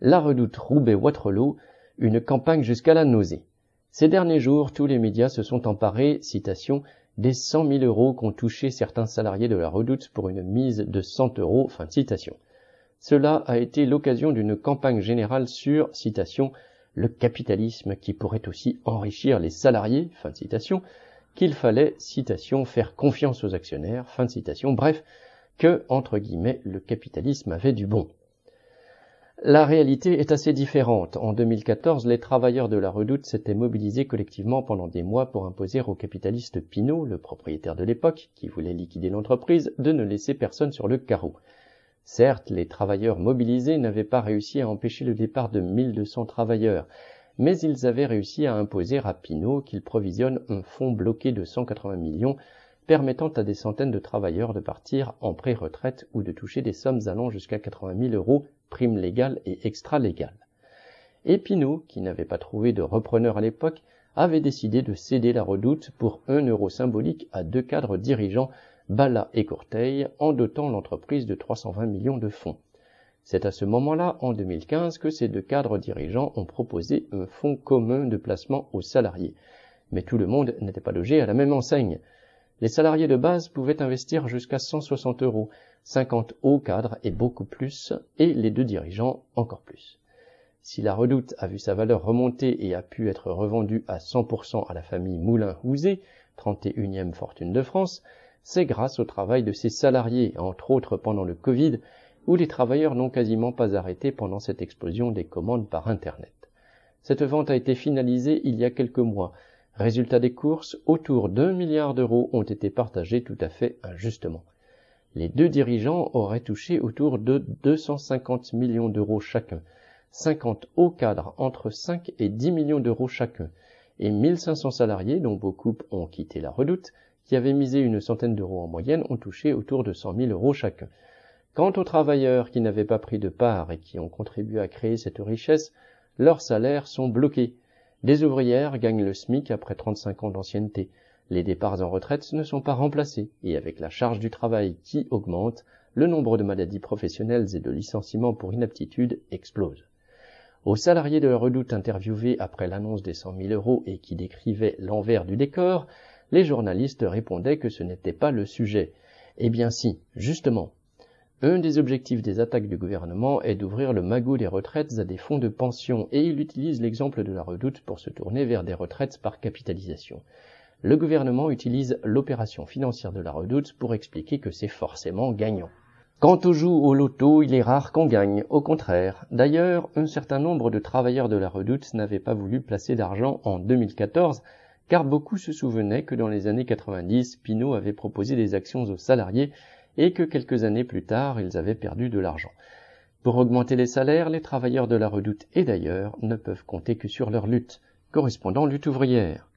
La redoute Roubaix-Waterloo, une campagne jusqu'à la nausée. Ces derniers jours, tous les médias se sont emparés, citation, des 100 000 euros qu'ont touché certains salariés de la redoute pour une mise de 100 euros, fin de citation. Cela a été l'occasion d'une campagne générale sur, citation, le capitalisme qui pourrait aussi enrichir les salariés, fin de citation, qu'il fallait, citation, faire confiance aux actionnaires, fin de citation, bref, que, entre guillemets, le capitalisme avait du bon. La réalité est assez différente. En 2014, les travailleurs de la redoute s'étaient mobilisés collectivement pendant des mois pour imposer au capitaliste Pinault, le propriétaire de l'époque, qui voulait liquider l'entreprise, de ne laisser personne sur le carreau. Certes, les travailleurs mobilisés n'avaient pas réussi à empêcher le départ de 1200 travailleurs, mais ils avaient réussi à imposer à Pinot qu'il provisionne un fonds bloqué de 180 millions permettant à des centaines de travailleurs de partir en pré-retraite ou de toucher des sommes allant jusqu'à 80 000 euros, primes légales et extra-légales. Et qui n'avait pas trouvé de repreneur à l'époque, avait décidé de céder la redoute pour un euro symbolique à deux cadres dirigeants Bala et Courteil en dotant l'entreprise de 320 millions de fonds. C'est à ce moment-là, en 2015, que ces deux cadres dirigeants ont proposé un fonds commun de placement aux salariés. Mais tout le monde n'était pas logé à la même enseigne. Les salariés de base pouvaient investir jusqu'à 160 euros, 50 hauts cadres et beaucoup plus, et les deux dirigeants encore plus. Si la redoute a vu sa valeur remonter et a pu être revendue à 100% à la famille Moulin-Houzé, 31e fortune de France, c'est grâce au travail de ses salariés, entre autres pendant le Covid, où les travailleurs n'ont quasiment pas arrêté pendant cette explosion des commandes par Internet. Cette vente a été finalisée il y a quelques mois. Résultat des courses, autour d'un milliard d'euros ont été partagés tout à fait injustement. Les deux dirigeants auraient touché autour de 250 millions d'euros chacun, 50 hauts cadres entre 5 et 10 millions d'euros chacun, et 1500 salariés dont beaucoup ont quitté la redoute qui avaient misé une centaine d'euros en moyenne, ont touché autour de 100 000 euros chacun. Quant aux travailleurs qui n'avaient pas pris de part et qui ont contribué à créer cette richesse, leurs salaires sont bloqués. Des ouvrières gagnent le SMIC après 35 ans d'ancienneté. Les départs en retraite ne sont pas remplacés, et avec la charge du travail qui augmente, le nombre de maladies professionnelles et de licenciements pour inaptitude explose. Aux salariés de la redoute interviewés après l'annonce des 100 000 euros et qui décrivaient l'envers du décor, les journalistes répondaient que ce n'était pas le sujet. Eh bien si, justement. Un des objectifs des attaques du gouvernement est d'ouvrir le magot des retraites à des fonds de pension et il utilise l'exemple de la redoute pour se tourner vers des retraites par capitalisation. Le gouvernement utilise l'opération financière de la redoute pour expliquer que c'est forcément gagnant. Quand on joue au loto, il est rare qu'on gagne, au contraire. D'ailleurs, un certain nombre de travailleurs de la redoute n'avaient pas voulu placer d'argent en 2014 car beaucoup se souvenaient que dans les années 90, Pinot avait proposé des actions aux salariés et que quelques années plus tard, ils avaient perdu de l'argent. Pour augmenter les salaires, les travailleurs de la redoute et d'ailleurs ne peuvent compter que sur leur lutte, correspondant lutte ouvrière.